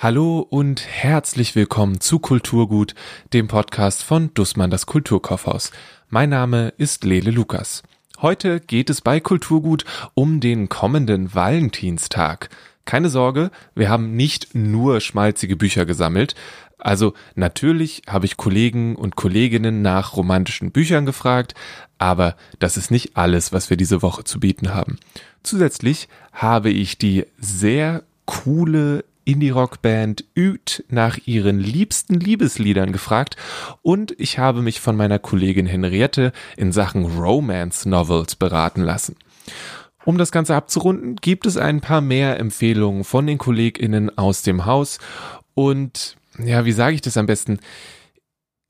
Hallo und herzlich willkommen zu Kulturgut, dem Podcast von Dussmann das Kulturkaufhaus. Mein Name ist Lele Lukas. Heute geht es bei Kulturgut um den kommenden Valentinstag. Keine Sorge, wir haben nicht nur schmalzige Bücher gesammelt. Also natürlich habe ich Kollegen und Kolleginnen nach romantischen Büchern gefragt, aber das ist nicht alles, was wir diese Woche zu bieten haben. Zusätzlich habe ich die sehr coole Indie-Rock-Band Üt nach ihren liebsten Liebesliedern gefragt und ich habe mich von meiner Kollegin Henriette in Sachen Romance-Novels beraten lassen. Um das Ganze abzurunden, gibt es ein paar mehr Empfehlungen von den KollegInnen aus dem Haus und ja, wie sage ich das am besten?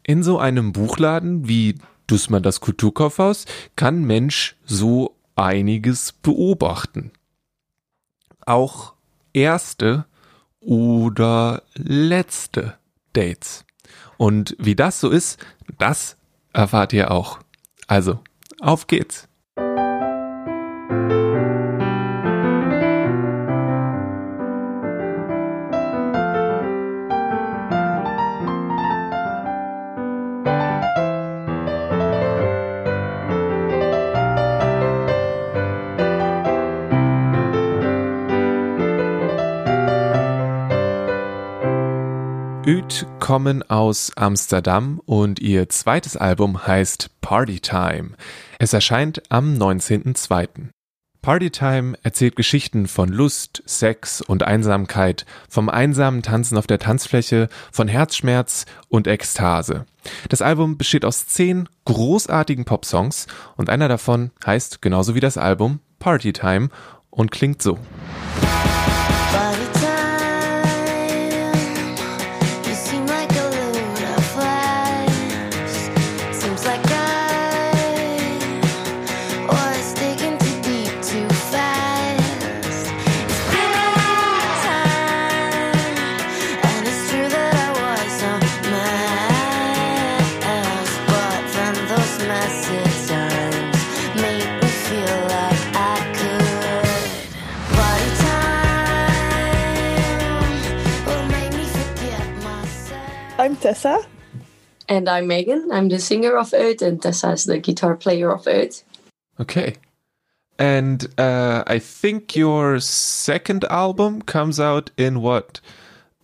In so einem Buchladen wie Dussmann das Kulturkaufhaus kann Mensch so einiges beobachten. Auch erste oder letzte Dates. Und wie das so ist, das erfahrt ihr auch. Also, auf geht's. Kommen aus Amsterdam und ihr zweites Album heißt Partytime. Es erscheint am 19.02. Partytime erzählt Geschichten von Lust, Sex und Einsamkeit, vom einsamen Tanzen auf der Tanzfläche, von Herzschmerz und Ekstase. Das Album besteht aus zehn großartigen Popsongs und einer davon heißt genauso wie das Album Partytime und klingt so. Tessa. And I'm Megan. I'm the singer of Earth, and Tessa is the guitar player of Earth. Okay. And uh, I think your second album comes out in what?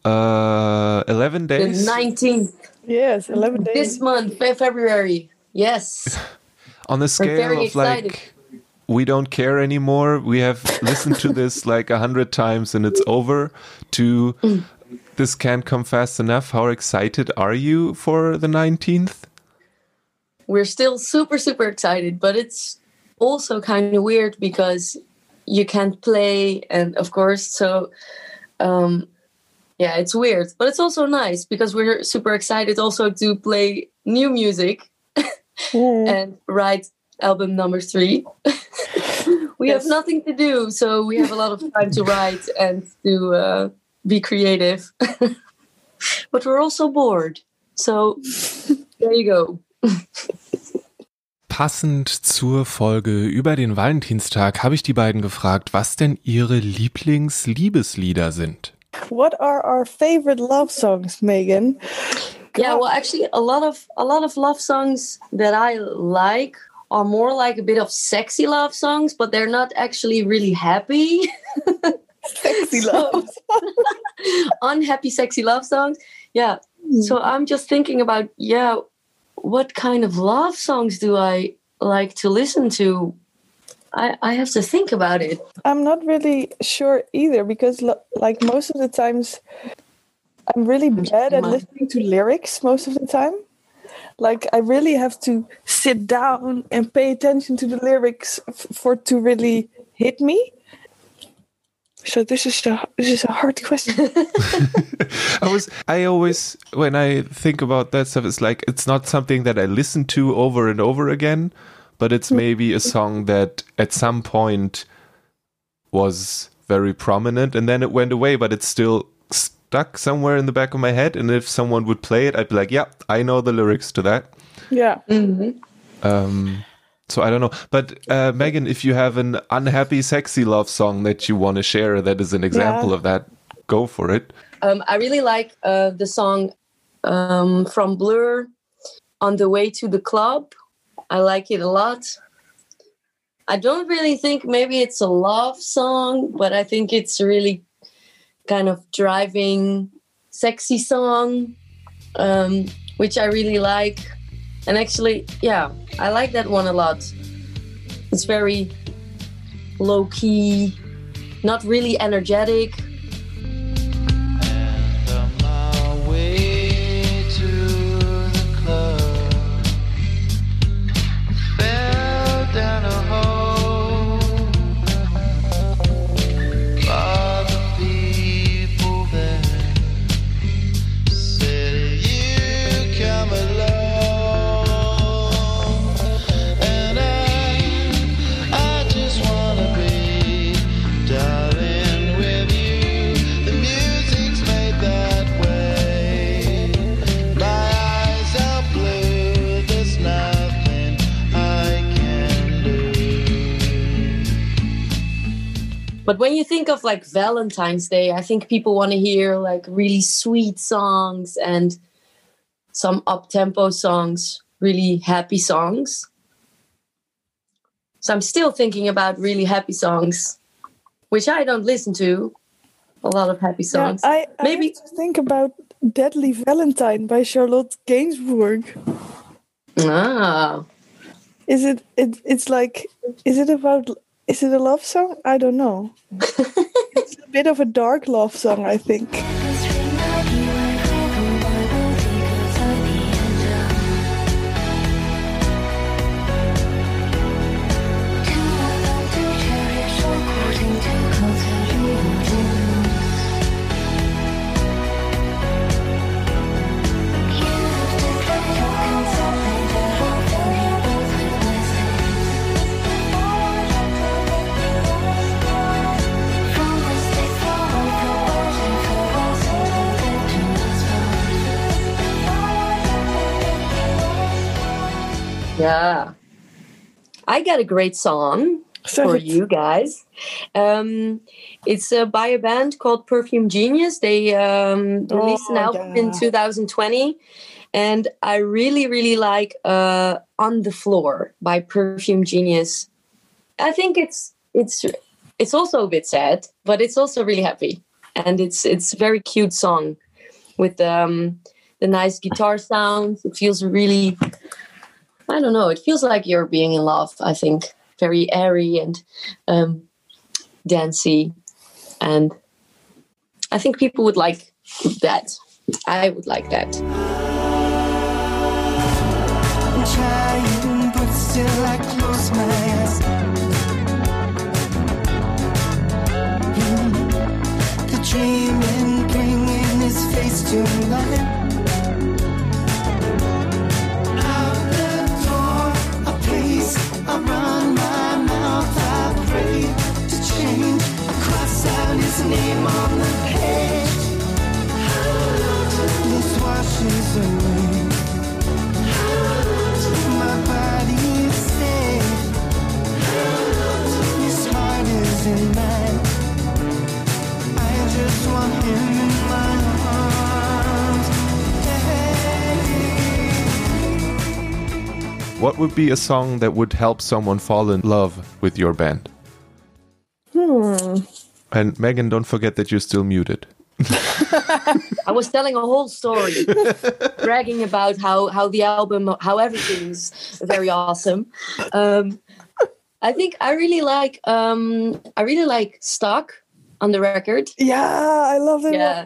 Uh, 11 days? The 19th. Yes, 11 days. This month, February. Yes. On the scale of excited. like, we don't care anymore. We have listened to this like a hundred times and it's over. To this can't come fast enough. How excited are you for the 19th? We're still super, super excited, but it's also kind of weird because you can't play, and of course, so um, yeah, it's weird, but it's also nice because we're super excited also to play new music Mm. and write album number three. we have nothing to do, so we have a lot of time to write and to uh, be creative. but we're also bored, so there you go. Passend zur Folge über den Valentinstag habe ich die beiden gefragt, was denn ihre Lieblingsliebeslieder sind. What are our favorite love songs, Megan? Yeah, well, actually, a lot of a lot of love songs that I like are more like a bit of sexy love songs, but they're not actually really happy. Sexy love. unhappy sexy love songs yeah hmm. so i'm just thinking about yeah what kind of love songs do i like to listen to i i have to think about it I'm not really sure either because, lo- like, most of the times I'm really bad at listening to lyrics most of the time. Like, I really have to sit down and pay attention to the lyrics f- for to really hit me. So this is the this is a hard question. I was I always when I think about that stuff it's like it's not something that I listen to over and over again, but it's maybe a song that at some point was very prominent and then it went away, but it's still stuck somewhere in the back of my head. And if someone would play it, I'd be like, yeah, I know the lyrics to that. yeah. Um, so I don't know. But uh, Megan, if you have an unhappy, sexy love song that you want to share that is an example Yeah. of that, go for it. Um, I really like uh, the song um, from Blur, "On the Way to the Club." I like it a lot. I don't really think maybe it's a love song, but I think it's really kind of driving, sexy song, um, which I really like. And actually, yeah, I like that one a lot. It's very low key, not really energetic. Of like Valentine's Day, I think people want to hear like really sweet songs and some up tempo songs, really happy songs. So I'm still thinking about really happy songs, which I don't listen to. A lot of happy Yeah, songs. I, I Maybe- think about Deadly Valentine by Charlotte Gainsbourg. ah, Is it, it it's like is it about is it a love song? I don't know. bit of a dark love song, I think. Got a great song So for you guys. Um, it's uh, by a band called Perfume Genius. They um, released an Oh, album in 2020, and I really, really like uh, "On the Floor" by Perfume Genius. I think it's it's it's also a bit sad, but it's also really happy, and it's it's a very cute song with um, the nice guitar sounds. It feels really, I don't know, it feels like you're being in love. I think very airy and um, dancey, and I think people would like that. I would like that. What would be a song that would help someone fall in love with your band? Hmm. And Megan, don't forget that you're still muted. I was telling a whole story, bragging about how how the album, how everything's very awesome. Um, I think I really like um, I really like "Stuck" on the record. Yeah, I love it. Yeah,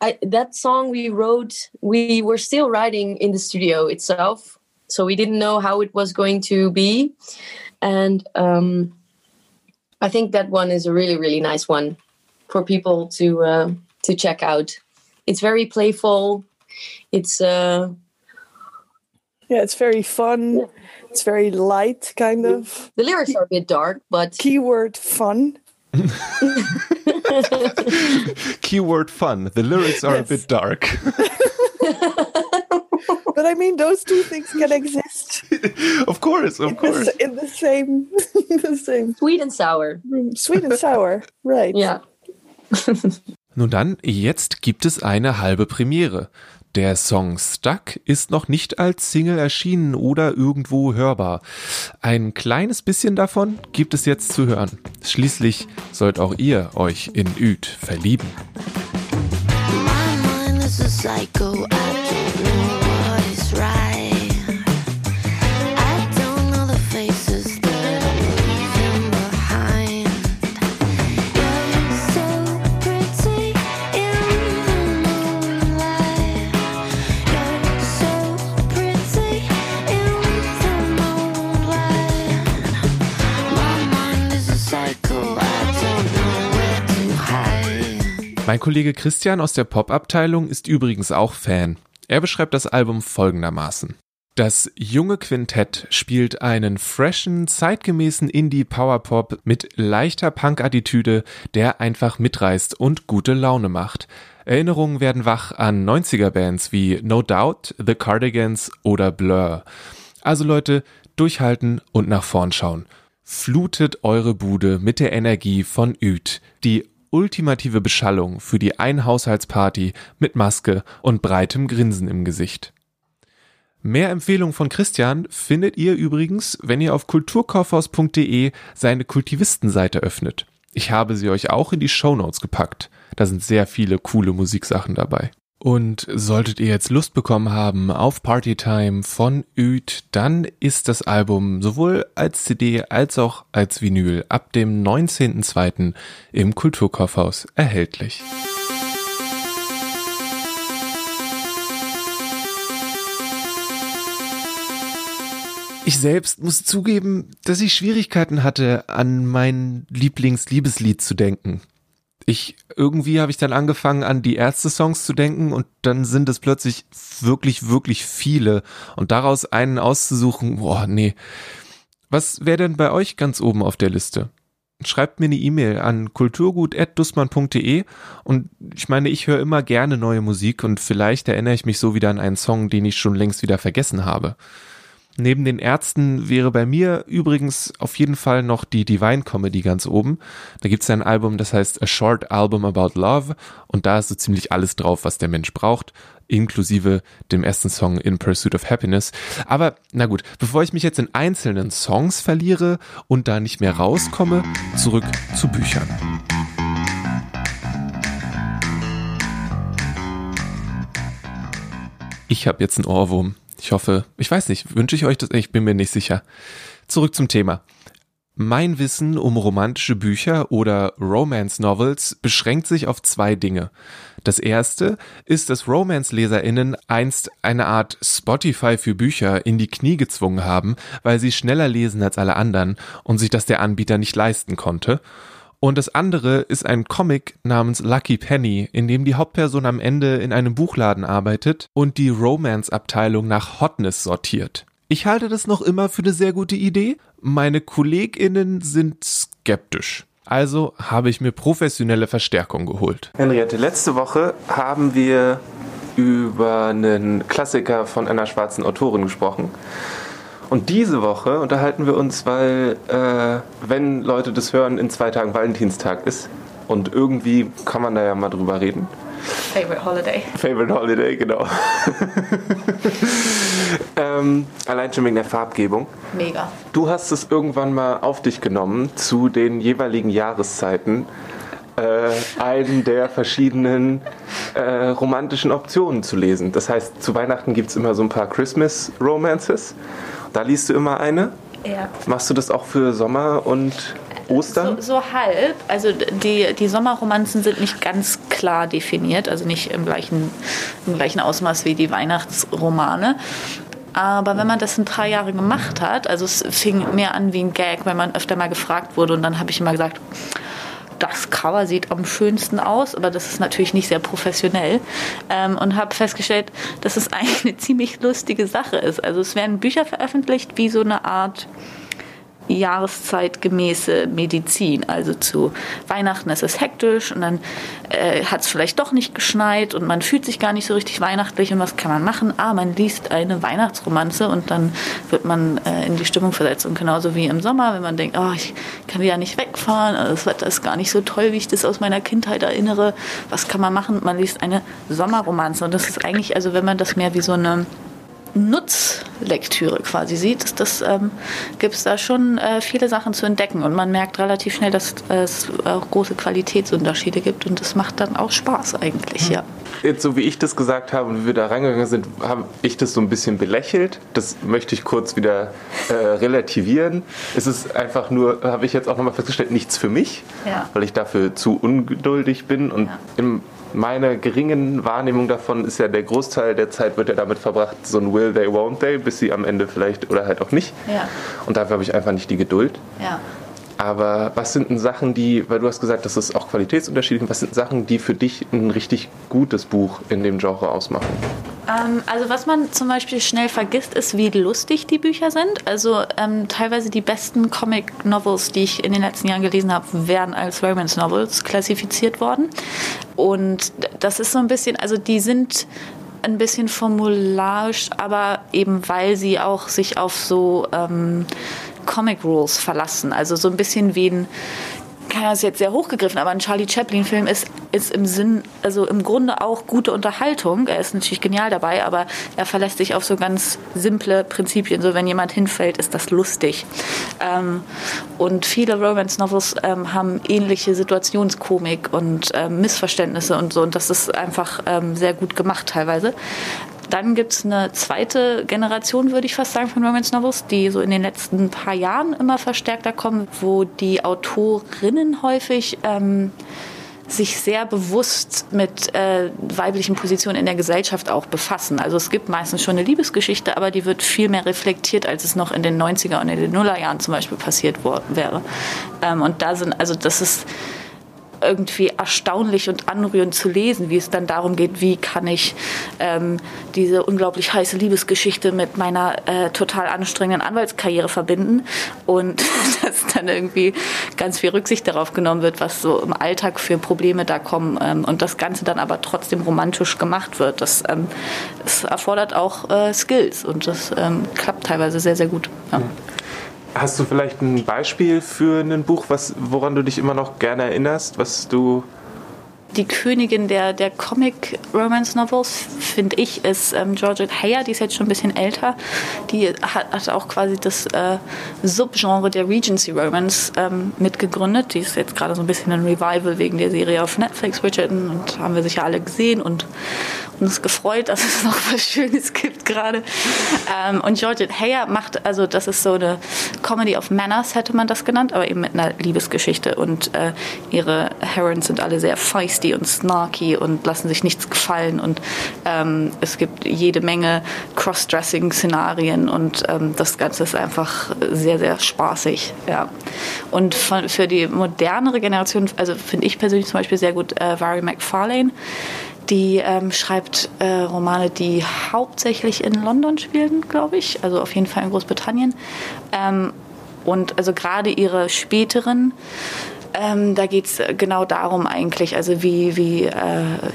I, that song we wrote, we were still writing in the studio itself, so we didn't know how it was going to be, and um, I think that one is a really really nice one for people to uh, to check out. It's very playful. It's uh, Yeah, it's very fun. It's very light, kind of. the lyrics are a bit dark, but Keyword fun. Keyword fun. The lyrics are Yes. a bit dark. But I mean, those two things can exist of course, of in the, course. s- in the same, in the same sweet and sour. Sweet and sour, right? Yeah. Nun dann, jetzt gibt es eine halbe Premiere. Der Song Stuck ist noch nicht als Single erschienen oder irgendwo hörbar. Ein kleines bisschen davon gibt es jetzt zu hören. Schließlich sollt auch ihr euch in Üd verlieben. My mind is a psycho. I Kollege Christian aus der Pop-Abteilung ist übrigens auch Fan. Er beschreibt das Album folgendermaßen. Das junge Quintett spielt einen freshen, zeitgemäßen Indie-Powerpop mit leichter Punk-Attitüde, der einfach mitreißt und gute Laune macht. Erinnerungen werden wach an 90er-Bands wie No Doubt, The Cardigans oder Blur. Also Leute, durchhalten und nach vorn schauen. Flutet eure Bude mit der Energie von Üd, die ultimative Beschallung für die Einhaushaltsparty mit Maske und breitem Grinsen im Gesicht. Mehr Empfehlungen von Christian findet ihr übrigens, wenn ihr auf kulturkaufhaus.de seine Kultivistenseite öffnet. Ich habe sie euch auch in die Shownotes gepackt. Da sind sehr viele coole Musiksachen dabei. Und solltet ihr jetzt Lust bekommen haben auf Partytime von Üd, dann ist das Album sowohl als CD als auch als Vinyl ab dem 19.02. im Kulturkaufhaus erhältlich. Ich selbst muss zugeben, dass ich Schwierigkeiten hatte, an mein Lieblingsliebeslied zu denken. Ich irgendwie habe ich dann angefangen an die Ärzte-Songs zu denken und dann sind es plötzlich wirklich wirklich viele und daraus einen auszusuchen, boah, nee. Was wäre denn bei euch ganz oben auf der Liste? Schreibt mir eine E-Mail an kulturgut@dussmann.de und ich meine, ich höre immer gerne neue Musik und vielleicht erinnere ich mich so wieder an einen Song, den ich schon längst wieder vergessen habe. Neben den Ärzten wäre bei mir übrigens auf jeden Fall noch die Divine Comedy ganz oben. Da gibt es ein Album, das heißt A Short Album About Love und da ist so ziemlich alles drauf, was der Mensch braucht, inklusive dem ersten Song In Pursuit of Happiness. Aber na gut, bevor ich mich jetzt in einzelnen Songs verliere und da nicht mehr rauskomme, zurück zu Büchern. Ich habe jetzt einen Ohrwurm. Ich hoffe, ich weiß nicht, wünsche ich euch das? Ich bin mir nicht sicher. Zurück zum Thema. Mein Wissen um romantische Bücher oder Romance Novels beschränkt sich auf zwei Dinge. Das erste ist, dass Romance-LeserInnen einst eine Art Spotify für Bücher in die Knie gezwungen haben, weil sie schneller lesen als alle anderen und sich das der Anbieter nicht leisten konnte. Und das andere ist ein Comic namens Lucky Penny, in dem die Hauptperson am Ende in einem Buchladen arbeitet und die Romance-Abteilung nach Hotness sortiert. Ich halte das noch immer für eine sehr gute Idee. Meine KollegInnen sind skeptisch. Also habe ich mir professionelle Verstärkung geholt. Henriette, letzte Woche haben wir über einen Klassiker von einer schwarzen Autorin gesprochen. Und diese Woche unterhalten wir uns, weil, äh, wenn Leute das hören, in zwei Tagen Valentinstag ist. Und irgendwie kann man da ja mal drüber reden. Favorite holiday. Favorite Holiday, genau. ähm, allein schon wegen der Farbgebung. Mega. Du hast es irgendwann mal auf dich genommen, zu den jeweiligen Jahreszeiten äh, einen der verschiedenen äh, romantischen Optionen zu lesen. Das heißt, zu Weihnachten gibt es immer so ein paar Christmas Romances. Da liest du immer eine. Ja. Machst du das auch für Sommer und Ostern? So, so halb. Also die, die Sommerromanzen sind nicht ganz klar definiert, also nicht im gleichen, im gleichen Ausmaß wie die Weihnachtsromane. Aber wenn man das ein paar Jahre gemacht hat, also es fing mehr an wie ein Gag, wenn man öfter mal gefragt wurde und dann habe ich immer gesagt, das Cover sieht am schönsten aus, aber das ist natürlich nicht sehr professionell. Ähm, und habe festgestellt, dass es eigentlich eine ziemlich lustige Sache ist. Also es werden Bücher veröffentlicht wie so eine Art jahreszeitgemäße Medizin. Also zu Weihnachten ist es hektisch und dann äh, hat es vielleicht doch nicht geschneit und man fühlt sich gar nicht so richtig weihnachtlich und was kann man machen? Ah, man liest eine Weihnachtsromanze und dann wird man äh, in die Stimmung versetzt. Und genauso wie im Sommer, wenn man denkt, oh, ich kann wieder nicht wegfahren, also das Wetter ist gar nicht so toll, wie ich das aus meiner Kindheit erinnere. Was kann man machen? Man liest eine Sommerromanze und das ist eigentlich, also wenn man das mehr wie so eine Nutzlektüre quasi sieht, das ähm, gibt es da schon äh, viele Sachen zu entdecken und man merkt relativ schnell, dass es auch große Qualitätsunterschiede gibt und das macht dann auch Spaß eigentlich, ja. Jetzt, so wie ich das gesagt habe und wie wir da reingegangen sind, habe ich das so ein bisschen belächelt. Das möchte ich kurz wieder äh, relativieren. Es ist einfach nur, habe ich jetzt auch nochmal festgestellt, nichts für mich, Ja. weil ich dafür zu ungeduldig bin. Und Ja. in meiner geringen Wahrnehmung davon ist ja der Großteil der Zeit wird ja damit verbracht, so ein Will they, won't they, bis sie am Ende vielleicht oder halt auch nicht. Ja. Und dafür habe ich einfach nicht die Geduld. Ja. Aber was sind denn Sachen, die, weil du hast gesagt, dass es auch Qualitätsunterschiede gibt, was sind Sachen, die für dich ein richtig gutes Buch in dem Genre ausmachen? Ähm, also was man zum Beispiel schnell vergisst, ist, wie lustig die Bücher sind. Also ähm, teilweise die besten Comic-Novels, die ich in den letzten Jahren gelesen habe, wären als Romance-Novels klassifiziert worden. Und das ist so ein bisschen, also die sind ein bisschen formularisch, aber eben weil sie auch sich auf so ähm, Comic Rules verlassen. Also so ein bisschen wie ein ja, ist jetzt sehr hochgegriffen, aber ein Charlie Chaplin-Film ist, ist im Sinn, also im Grunde auch gute Unterhaltung. Er ist natürlich genial dabei, aber er verlässt sich auf so ganz simple Prinzipien. So, wenn jemand hinfällt, ist das lustig. Ähm, und viele Romance-Novels ähm, haben ähnliche Situationskomik und ähm, Missverständnisse und so. Und das ist einfach ähm, sehr gut gemacht teilweise. Dann gibt es eine zweite Generation, würde ich fast sagen, von Romance Novels, die so in den letzten paar Jahren immer verstärkter kommen, wo die Autorinnen häufig ähm, sich sehr bewusst mit äh, weiblichen Positionen in der Gesellschaft auch befassen. Also es gibt meistens schon eine Liebesgeschichte, aber die wird viel mehr reflektiert, als es noch in den 90er und in den Nullerjahren zum Beispiel passiert wäre. Ähm, und da sind, also das ist irgendwie erstaunlich und anrührend zu lesen, wie es dann darum geht, wie kann ich ähm, diese unglaublich heiße Liebesgeschichte mit meiner äh, total anstrengenden Anwaltskarriere verbinden und dass dann irgendwie ganz viel Rücksicht darauf genommen wird, was so im Alltag für Probleme da kommen ähm, und das Ganze dann aber trotzdem romantisch gemacht wird. Das, ähm, das erfordert auch äh, Skills und das ähm, klappt teilweise sehr, sehr gut. Ja. Hast du vielleicht ein Beispiel für ein Buch, was, woran du dich immer noch gerne erinnerst, was du die Königin der, der Comic-Romance-Novels, finde ich, ist ähm, Georgette Heyer. Die ist jetzt schon ein bisschen älter. Die hat, hat auch quasi das äh, Subgenre der Regency Romance ähm, mitgegründet. Die ist jetzt gerade so ein bisschen ein Revival wegen der Serie auf Netflix, Bridgerton. Und haben wir sicher alle gesehen und uns gefreut, dass es noch was Schönes gibt gerade. Ähm, und Georgette Heyer macht, also das ist so eine Comedy of Manners, hätte man das genannt, aber eben mit einer Liebesgeschichte. Und äh, ihre Heroines sind alle sehr feisty und snarky und lassen sich nichts gefallen. Und ähm, es gibt jede Menge Cross-Dressing-Szenarien und ähm, das Ganze ist einfach sehr, sehr spaßig. Ja. Und von, für die modernere Generation, also finde ich persönlich zum Beispiel sehr gut äh, Valerie McFarlane. Die ähm, schreibt äh, Romane, die hauptsächlich in London spielen, glaube ich. Also auf jeden Fall in Großbritannien. Ähm, und also gerade ihre späteren, ähm, da geht es genau darum eigentlich, also wie, wie, äh,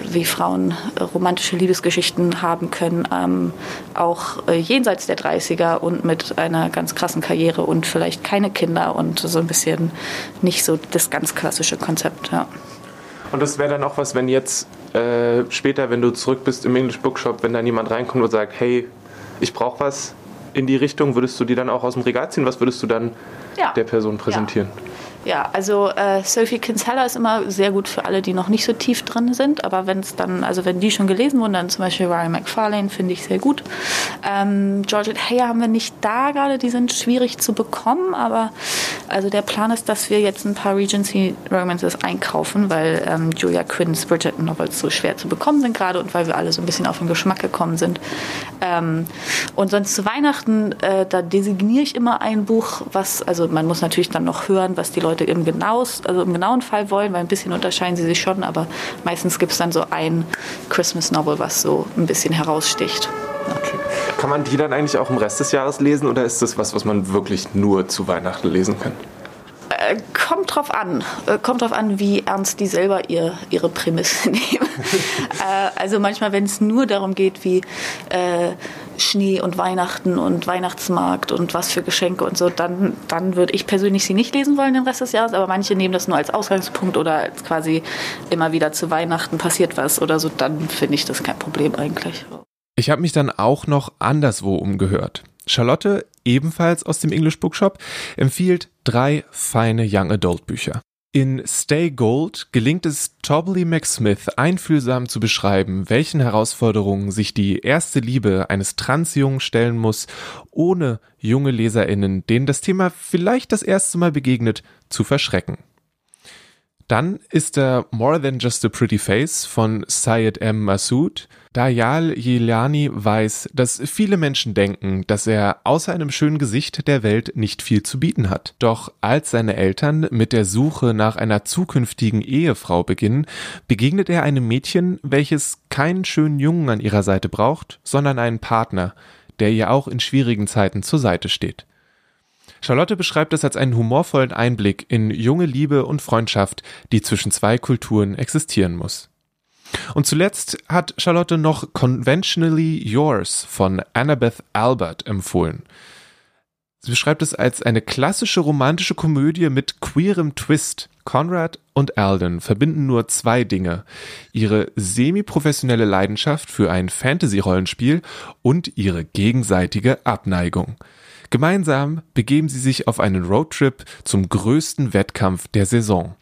wie Frauen äh, romantische Liebesgeschichten haben können, ähm, auch äh, jenseits der 30er und mit einer ganz krassen Karriere und vielleicht keine Kinder und so ein bisschen nicht so das ganz klassische Konzept. Ja. Und das wäre dann auch was, wenn jetzt äh, später, wenn du zurück bist im English Bookshop, wenn dann jemand reinkommt und sagt, hey, ich brauche was in die Richtung, würdest du die dann auch aus dem Regal ziehen? Was würdest du dann Ja. der Person präsentieren? Ja, also äh, Sophie Kinsella ist immer sehr gut für alle, die noch nicht so tief drin sind. Aber wenn es dann, also wenn die schon gelesen wurden, dann zum Beispiel Ryan McFarlane finde ich sehr gut. Ähm, Georgette Heyer haben wir nicht da gerade, die sind schwierig zu bekommen. Aber also der Plan ist, dass wir jetzt ein paar Regency Romances einkaufen, weil ähm, Julia Quinns Bridgerton Novels so schwer zu bekommen sind gerade und weil wir alle so ein bisschen auf den Geschmack gekommen sind. Ähm, und sonst zu Weihnachten, äh, da designiere ich immer ein Buch, was, also man muss natürlich dann noch hören, was die Leute im, genaus, also im genauen Fall wollen, weil ein bisschen unterscheiden sie sich schon, aber meistens gibt es dann so ein Christmas Novel, was so ein bisschen heraussticht. Okay. Kann man die dann eigentlich auch im Rest des Jahres lesen oder ist das was, was man wirklich nur zu Weihnachten lesen kann? Kommt drauf an. Äh, kommt drauf an, wie ernst die selber ihr, ihre Prämisse nehmen. äh, also manchmal, wenn es nur darum geht, wie äh, Schnee und Weihnachten und Weihnachtsmarkt und was für Geschenke und so, dann, dann würde ich persönlich sie nicht lesen wollen den Rest des Jahres. Aber manche nehmen das nur als Ausgangspunkt oder als quasi immer wieder zu Weihnachten passiert was oder so. Dann finde ich das kein Problem eigentlich. Ich habe mich dann auch noch anderswo umgehört. Charlotte, ebenfalls aus dem English Bookshop, empfiehlt drei feine Young Adult Bücher. In Stay Gold gelingt es Tobley McSmith einfühlsam zu beschreiben, welchen Herausforderungen sich die erste Liebe eines Transjungen stellen muss, ohne junge LeserInnen, denen das Thema vielleicht das erste Mal begegnet, zu verschrecken. Dann ist er More Than Just a Pretty Face von Syed M. Masood. Dayal Jilani weiß, dass viele Menschen denken, dass er außer einem schönen Gesicht der Welt nicht viel zu bieten hat. Doch als seine Eltern mit der Suche nach einer zukünftigen Ehefrau beginnen, begegnet er einem Mädchen, welches keinen schönen Jungen an ihrer Seite braucht, sondern einen Partner, der ihr auch in schwierigen Zeiten zur Seite steht. Charlotte beschreibt es als einen humorvollen Einblick in junge Liebe und Freundschaft, die zwischen zwei Kulturen existieren muss. Und zuletzt hat Charlotte noch Conventionally Yours von Annabeth Albert empfohlen. Sie beschreibt es als eine klassische romantische Komödie mit queerem Twist. Conrad und Alden verbinden nur zwei Dinge. Ihre semi-professionelle Leidenschaft für ein Fantasy-Rollenspiel und ihre gegenseitige Abneigung. Gemeinsam begeben sie sich auf einen Roadtrip zum größten Wettkampf der Saison.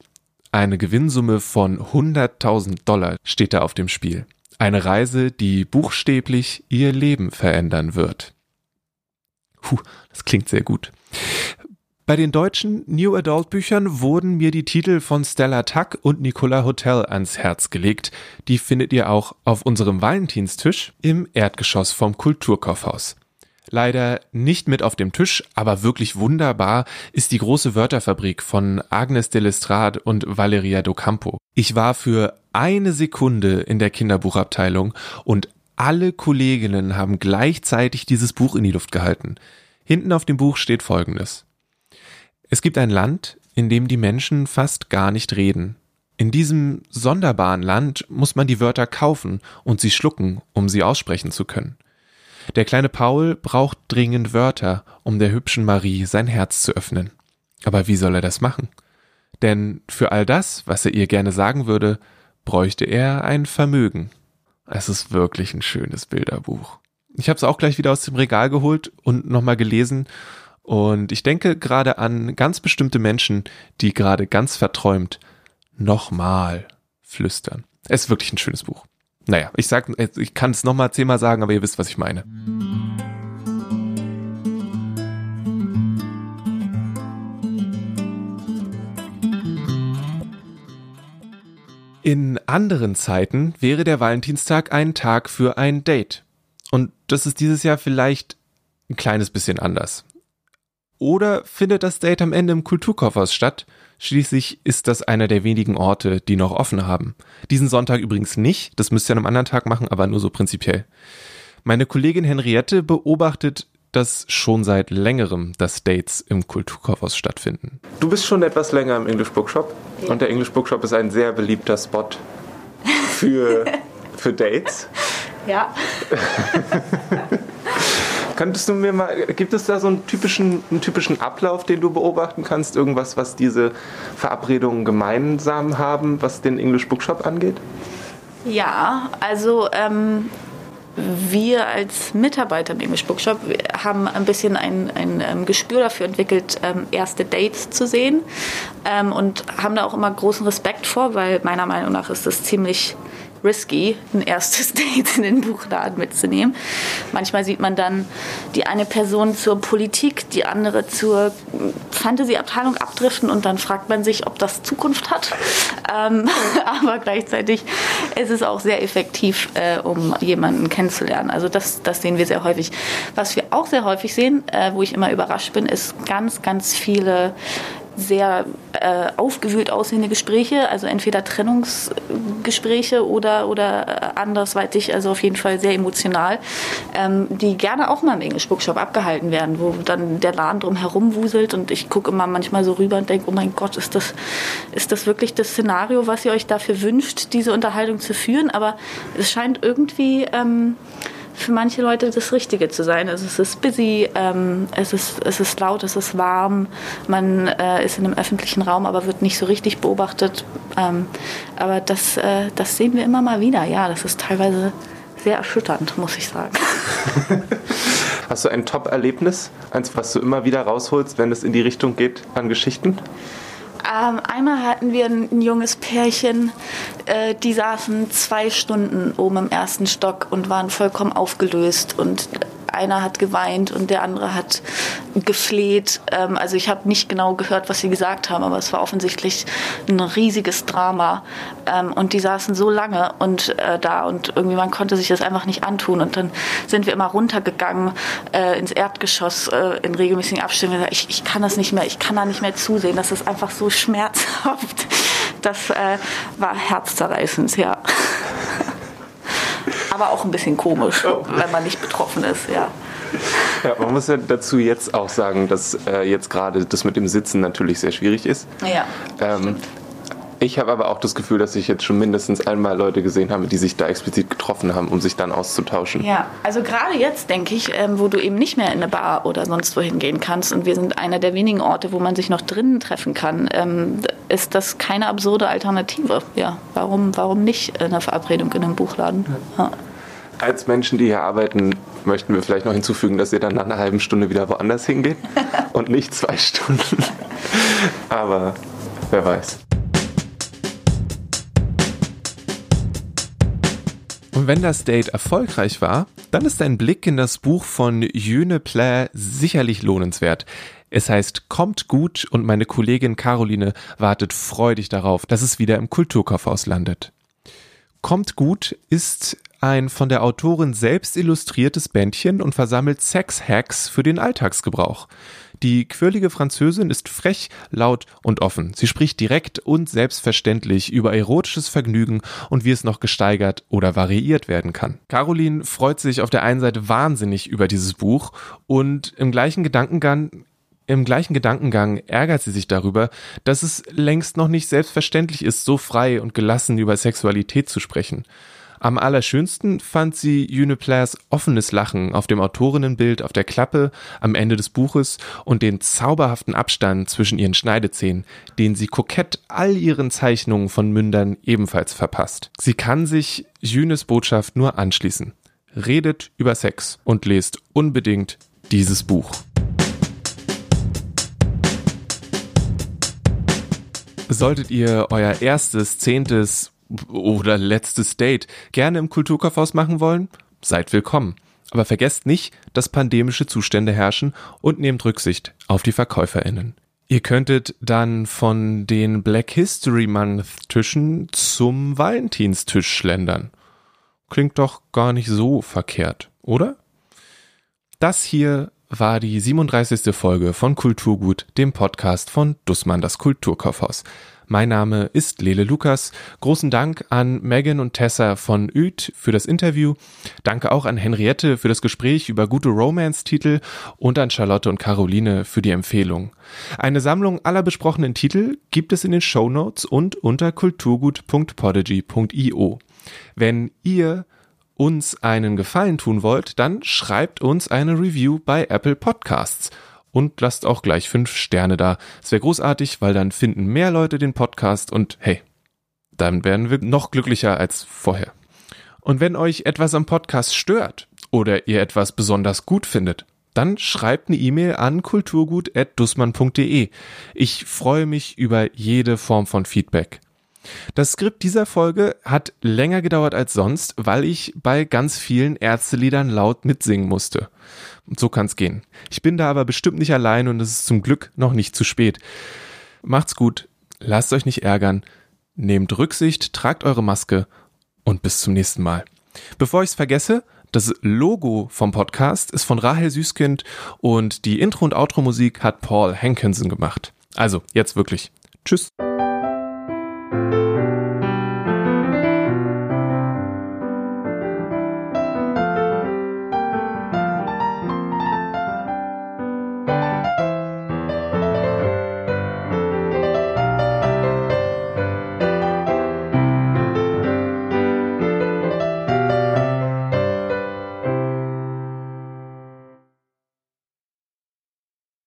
Eine Gewinnsumme von 100.000 Dollar steht da auf dem Spiel. Eine Reise, die buchstäblich ihr Leben verändern wird. Puh, das klingt sehr gut. Bei den deutschen New Adult Büchern wurden mir die Titel von Stella Tuck und Nicola Hotel ans Herz gelegt. Die findet ihr auch auf unserem Valentinstisch im Erdgeschoss vom Kulturkaufhaus. Leider nicht mit auf dem Tisch, aber wirklich wunderbar ist die große Wörterfabrik von Agnes de Lestrade und Valeria Docampo. Ich war für eine Sekunde in der Kinderbuchabteilung und alle Kolleginnen haben gleichzeitig dieses Buch in die Luft gehalten. Hinten auf dem Buch steht folgendes. Es gibt ein Land, in dem die Menschen fast gar nicht reden. In diesem sonderbaren Land muss man die Wörter kaufen und sie schlucken, um sie aussprechen zu können. Der kleine Paul braucht dringend Wörter, um der hübschen Marie sein Herz zu öffnen. Aber wie soll er das machen? Denn für all das, was er ihr gerne sagen würde, bräuchte er ein Vermögen. Es ist wirklich ein schönes Bilderbuch. Ich habe es auch gleich wieder aus dem Regal geholt und nochmal gelesen. Und ich denke gerade an ganz bestimmte Menschen, die gerade ganz verträumt nochmal flüstern. Es ist wirklich ein schönes Buch. Naja, ich sag, ich kann es nochmal zehnmal sagen, aber ihr wisst, was ich meine. In anderen Zeiten wäre der Valentinstag ein Tag für ein Date. Und das ist dieses Jahr vielleicht ein kleines bisschen anders. Oder findet das Date am Ende im Kulturkaufhaus statt? Schließlich ist das einer der wenigen Orte, die noch offen haben. Diesen Sonntag übrigens nicht, das müsst ihr an einem anderen Tag machen, aber nur so prinzipiell. Meine Kollegin Henriette beobachtet dass schon seit längerem, dass Dates im Kulturkaufhaus stattfinden. Du bist schon etwas länger im English Bookshop Ja. und der English Bookshop ist ein sehr beliebter Spot für, für Dates. Ja. Könntest du mir mal, gibt es da so einen typischen, einen typischen Ablauf, den du beobachten kannst? Irgendwas, was diese Verabredungen gemeinsam haben, was den English Bookshop angeht? Ja, also ähm, wir als Mitarbeiter im English Bookshop haben ein bisschen ein, ein ähm, Gespür dafür entwickelt, ähm, erste Dates zu sehen ähm, und haben da auch immer großen Respekt vor, weil meiner Meinung nach ist das ziemlich risky, ein erstes Date in den Buchladen mitzunehmen. Manchmal sieht man dann die eine Person zur Politik, die andere zur Fantasy-Abteilung abdriften und dann fragt man sich, ob das Zukunft hat. Ähm, aber gleichzeitig ist es auch sehr effektiv, äh, um jemanden kennenzulernen. Also das, das sehen wir sehr häufig. Was wir auch sehr häufig sehen, äh, wo ich immer überrascht bin, ist ganz, ganz viele sehr äh, aufgewühlt aussehende Gespräche, also entweder Trennungsgespräche oder, oder äh, andersweitig, also auf jeden Fall sehr emotional, ähm, die gerne auch mal im English Bookshop abgehalten werden, wo dann der Laden drum herum wuselt und ich gucke immer manchmal so rüber und denke, oh mein Gott, ist das, ist das wirklich das Szenario, was ihr euch dafür wünscht, diese Unterhaltung zu führen? Aber es scheint irgendwie ähm, für manche Leute das Richtige zu sein. Also es ist busy, ähm, es, ist, es ist laut, es ist warm, man äh, ist in einem öffentlichen Raum, aber wird nicht so richtig beobachtet. Ähm, aber das, äh, das sehen wir immer mal wieder. Ja, das ist teilweise sehr erschütternd, muss ich sagen. Hast du ein Top-Erlebnis? Eins, was du immer wieder rausholst, wenn es in die Richtung geht an Geschichten? Ähm, einmal hatten wir ein, ein junges Pärchen, äh, die saßen zwei Stunden oben im ersten Stock und waren vollkommen aufgelöst und einer hat geweint und der andere hat gefleht. Ähm, also ich habe nicht genau gehört, was sie gesagt haben, aber es war offensichtlich ein riesiges Drama. Ähm, und die saßen so lange und äh, da und irgendwie man konnte sich das einfach nicht antun. Und dann sind wir immer runtergegangen äh, ins Erdgeschoss äh, in regelmäßigen Abständen. Ich, ich kann das nicht mehr, ich kann da nicht mehr zusehen. Das ist einfach so schmerzhaft. Das äh, war herzzerreißend, ja. Aber auch ein bisschen komisch, wenn man nicht betroffen ist, ja. Ja, man muss ja dazu jetzt auch sagen, dass äh, jetzt gerade das mit dem Sitzen natürlich sehr schwierig ist. Ja, Ähm, ich habe aber auch das Gefühl, dass ich jetzt schon mindestens einmal Leute gesehen habe, die sich da explizit getroffen haben, um sich dann auszutauschen. Ja, also gerade jetzt denke ich, ähm, wo du eben nicht mehr in eine Bar oder sonst wohin gehen kannst und wir sind einer der wenigen Orte, wo man sich noch drinnen treffen kann, ähm, ist das keine absurde Alternative. Ja, warum, warum nicht eine Verabredung in einem Buchladen? Ja. Als Menschen, die hier arbeiten, möchten wir vielleicht noch hinzufügen, dass ihr dann nach einer halben Stunde wieder woanders hingeht und nicht zwei Stunden. Aber wer weiß. Und wenn das Date erfolgreich war, dann ist ein Blick in das Buch von Jüne Plä sicherlich lohnenswert. Es heißt Kommt gut und meine Kollegin Caroline wartet freudig darauf, dass es wieder im Kulturkaufhaus landet. Kommt gut ist ein von der Autorin selbst illustriertes Bändchen und versammelt Sex-Hacks für den Alltagsgebrauch. Die quirlige Französin ist frech, laut und offen. Sie spricht direkt und selbstverständlich über erotisches Vergnügen und wie es noch gesteigert oder variiert werden kann. Caroline freut sich auf der einen Seite wahnsinnig über dieses Buch und im gleichen Gedankengang im gleichen Gedankengang ärgert sie sich darüber, dass es längst noch nicht selbstverständlich ist, so frei und gelassen über Sexualität zu sprechen. Am allerschönsten fand sie Uniplairs offenes Lachen auf dem Autorinnenbild auf der Klappe am Ende des Buches und den zauberhaften Abstand zwischen ihren Schneidezähnen, den sie kokett all ihren Zeichnungen von Mündern ebenfalls verpasst. Sie kann sich Junes Botschaft nur anschließen. Redet über Sex und lest unbedingt dieses Buch. Solltet ihr euer erstes, zehntes oder letztes Date gerne im Kulturkaufhaus machen wollen, seid willkommen. Aber vergesst nicht, dass pandemische Zustände herrschen und nehmt Rücksicht auf die VerkäuferInnen. Ihr könntet dann von den Black History Month Tischen zum Valentinstisch schlendern. Klingt doch gar nicht so verkehrt, oder? Das hier war die 37. Folge von Kulturgut, dem Podcast von Dussmann das Kulturkaufhaus. Mein Name ist Lele Lukas. Großen Dank an Megan und Tessa von Üt für das Interview. Danke auch an Henriette für das Gespräch über gute Romance-Titel und an Charlotte und Caroline für die Empfehlung. Eine Sammlung aller besprochenen Titel gibt es in den Show Notes und unter kulturgut.podigy.io. Wenn ihr uns einen Gefallen tun wollt, dann schreibt uns eine Review bei Apple Podcasts und lasst auch gleich fünf Sterne da. Es wäre großartig, weil dann finden mehr Leute den Podcast und hey, dann werden wir noch glücklicher als vorher. Und wenn euch etwas am Podcast stört oder ihr etwas besonders gut findet, dann schreibt eine E-Mail an kulturgut.dussmann.de. Ich freue mich über jede Form von Feedback. Das Skript dieser Folge hat länger gedauert als sonst, weil ich bei ganz vielen Ärzteliedern laut mitsingen musste. Und so kann's gehen. Ich bin da aber bestimmt nicht allein und es ist zum Glück noch nicht zu spät. Macht's gut, lasst euch nicht ärgern, nehmt Rücksicht, tragt eure Maske und bis zum nächsten Mal. Bevor ich's vergesse, das Logo vom Podcast ist von Rahel Süßkind und die Intro- und Outro-Musik hat Paul Hankinson gemacht. Also, jetzt wirklich. Tschüss.